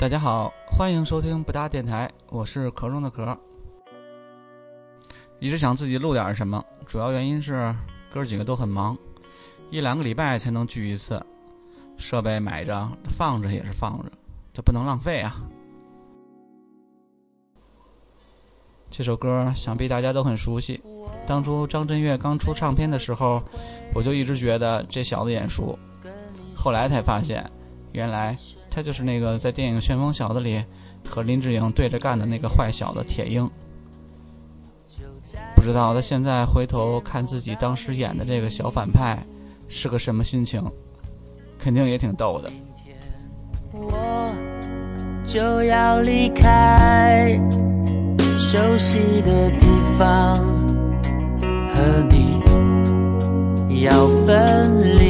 大家好，欢迎收听不搭电台，我是壳中的壳。一直想自己录点什么，主要原因是哥几个都很忙，一两个礼拜才能聚一次，设备买着放着也是放着，这不能浪费啊。这首歌想必大家都很熟悉，当初张震岳刚出唱片的时候，我就一直觉得这小子眼熟，后来才发现，原来。他就是那个在电影《旋风小子》里和林志颖对着干的那个坏小子铁鹰。不知道他现在回头看自己当时演的这个小反派是个什么心情，肯定也挺逗的。我就要离开熟悉的地方，和你要分离。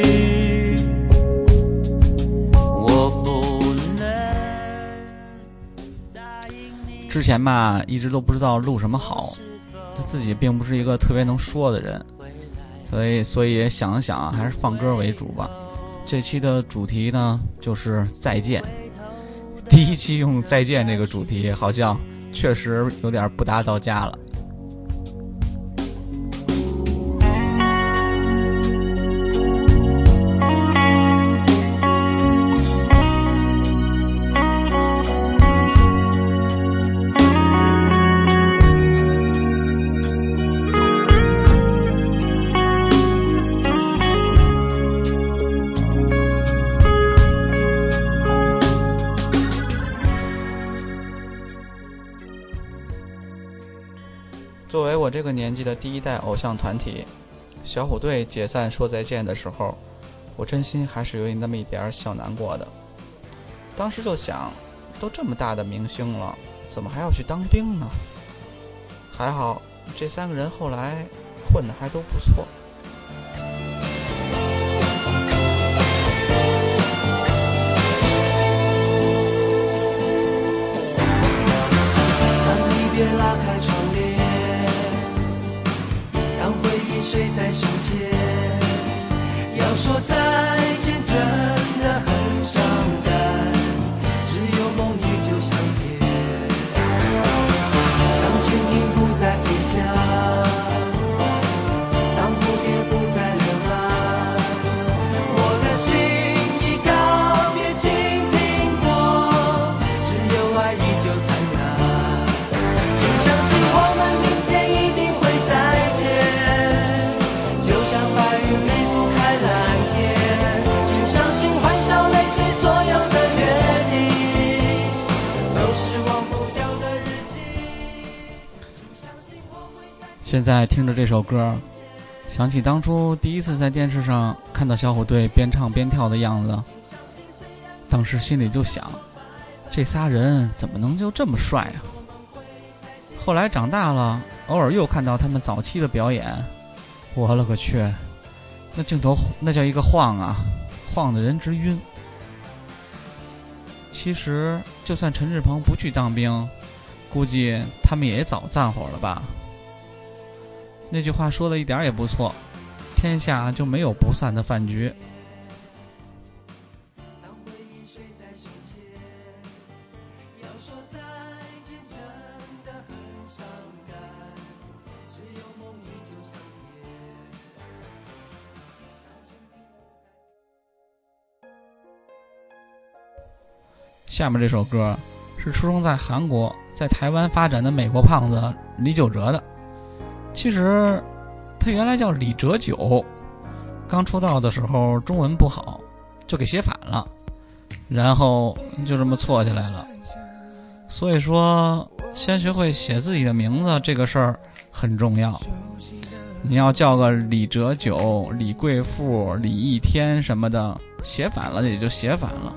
之前吧，一直都不知道录什么好，他自己并不是一个特别能说的人，所以所以想了想，还是放歌为主吧。这期的主题呢，就是再见。第一期用再见这个主题，好像确实有点不搭到家了。作为我这个年纪的第一代偶像团体，小虎队解散说再见的时候，我真心还是有那么一点小难过的。当时就想，都这么大的明星了，怎么还要去当兵呢？还好，这三个人后来混的还都不错。现在听着这首歌，想起当初第一次在电视上看到小虎队边唱边跳的样子，当时心里就想：这仨人怎么能就这么帅啊？后来长大了，偶尔又看到他们早期的表演，我了个去，那镜头那叫一个晃啊，晃的人直晕。其实，就算陈志朋不去当兵，估计他们也早散伙了吧。那句话说的一点也不错，天下就没有不散的饭局。下面这首歌是出生在韩国，在台湾发展的美国胖子李玖哲的。其实，他原来叫李哲九，刚出道的时候中文不好，就给写反了，然后就这么错下来了。所以说，先学会写自己的名字这个事儿很重要。你要叫个李哲九、李贵妇、李一天什么的，写反了也就写反了。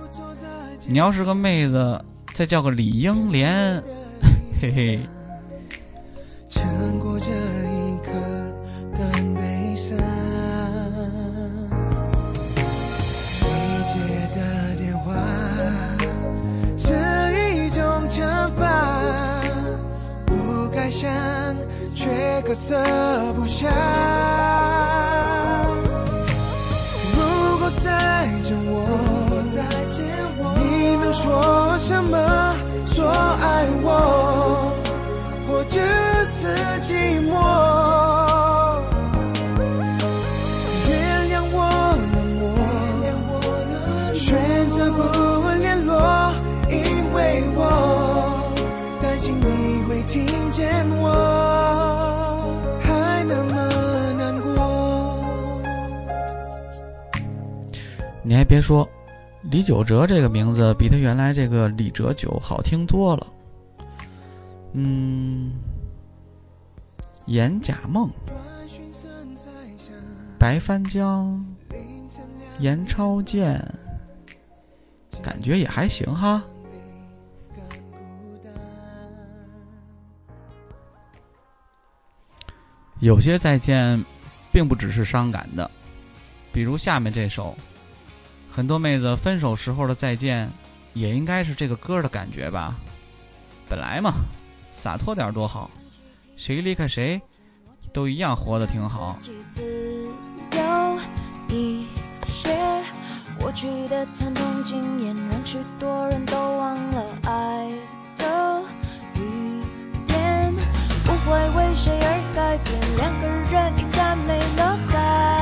你要是个妹子，再叫个李英莲，嘿嘿。却可舍不下。如果再见我，你能说什么？说爱我，或只是寂寞。原谅我冷漠，选择不联络，因为我担心你会听见你还别说，李玖哲这个名字比他原来这个李哲九好听多了。嗯，严甲梦、白帆江、严超健，感觉也还行哈。有些再见，并不只是伤感的，比如下面这首，很多妹子分手时候的再见，也应该是这个歌的感觉吧。本来嘛，洒脱点多好，谁离开谁，都一样活得挺好。自由一些，过去的惨痛经验让许多人都忘了爱的语言，不会为谁而改变，两个人一旦没了感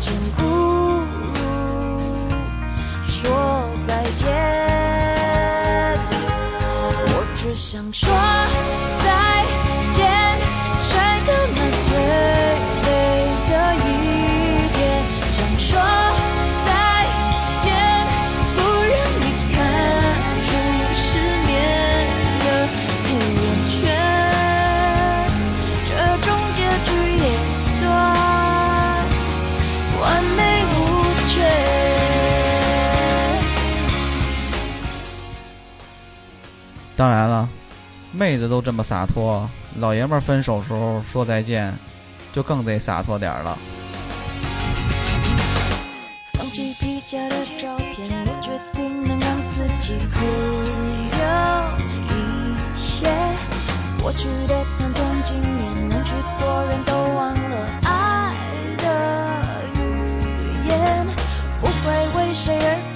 抱歉不如说再见。我只想说当然了，妹子都这么洒脱，老爷们儿分手时候说再见，就更得洒脱点儿了。放弃皮夹的照片，我决定能让自己自由一些。过去的惨痛经验，让许多人都忘了爱的语言，不会为谁而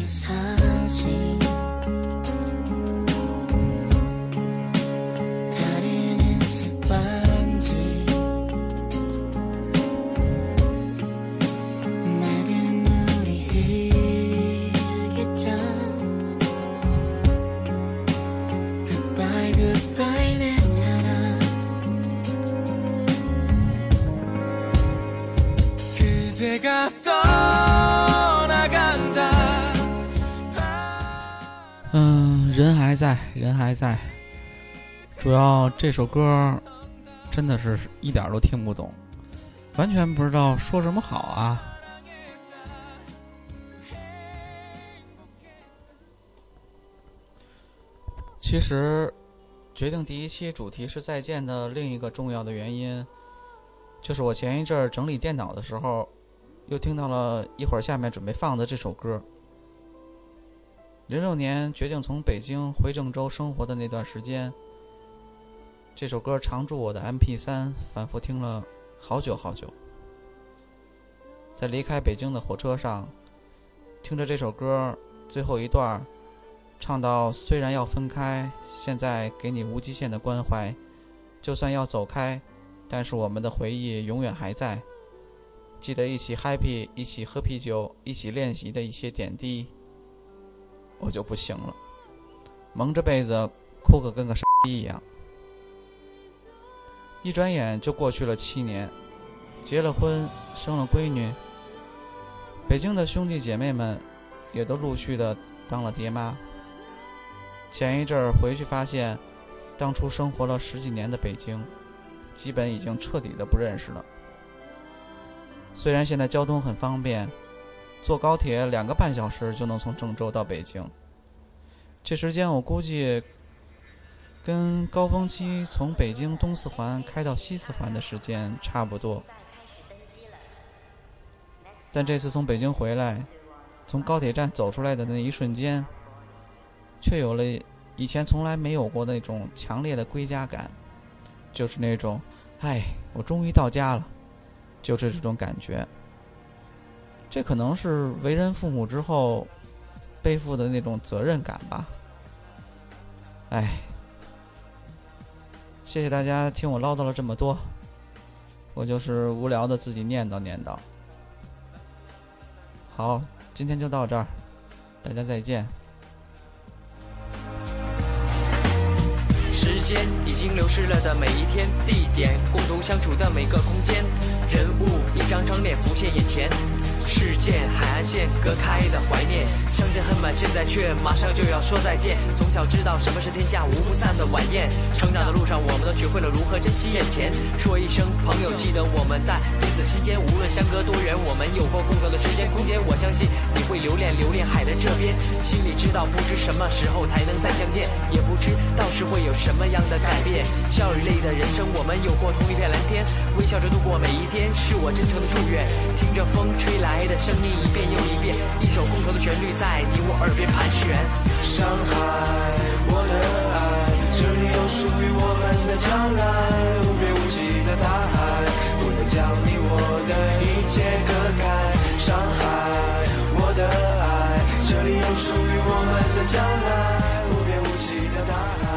너의 사진. 다른 흰색 반지. 낡은 우리 일기장 Goodbye goodbye 내 사랑. 그대가 人还在，人还在。主要这首歌真的是一点都听不懂，完全不知道说什么好啊。其实，决定第一期主题是再见的另一个重要的原因，就是我前一阵儿整理电脑的时候，又听到了一会儿下面准备放的这首歌。零六年决定从北京回郑州生活的那段时间，这首歌常驻我的 MP 3，反复听了好久好久。在离开北京的火车上，听着这首歌最后一段，唱到“虽然要分开，现在给你无极限的关怀，就算要走开，但是我们的回忆永远还在。记得一起 happy、一起喝啤酒、一起练习的一些点滴，我就不行了，蒙着被子哭个跟个傻逼一样。一转眼就过去了七年，结了婚，生了闺女。北京的兄弟姐妹们也都陆续的当了爹妈。前一阵儿回去发现，当初生活了十几年的北京，基本已经彻底的不认识了。虽然现在交通很方便，坐高铁两个半小时就能从郑州到北京。这时间我估计，跟高峰期从北京东四环开到西四环的时间差不多。但这次从北京回来，从高铁站走出来的那一瞬间，却有了以前从来没有过那种强烈的归家感，就是那种，哎，我终于到家了。就是这种感觉，这可能是为人父母之后背负的那种责任感吧。哎，谢谢大家听我唠叨了这么多，我就是无聊的自己念叨念叨。好，今天就到这儿，大家再见。时间已经流逝了的每一天，地点共同相处的每个空间，人物一张张脸浮现眼前。事件海岸线隔开的怀念，相见恨晚，现在却马上就要说再见。从小知道什么是天下无不散的晚宴，成长的路上我们都学会了如何珍惜眼前。说一声朋友，记得我们在彼此心间，无论相隔多远，我们有过共同的时间空间。我相信你会留恋留恋海的这边，心里知道不知什么时候才能再相见，也不知到时会有什么样的改变。笑与泪的人生，我们有过同一片蓝天，微笑着度过每一天，是我真诚的祝愿。听着风吹来。的声音一遍又一遍，一首共同的旋律在你我耳边盘旋。上海，我的爱，这里有属于我们的将来。无边无际的大海，不能将你我的一切隔开。上海，我的爱，这里有属于我们的将来。无边无际的大海。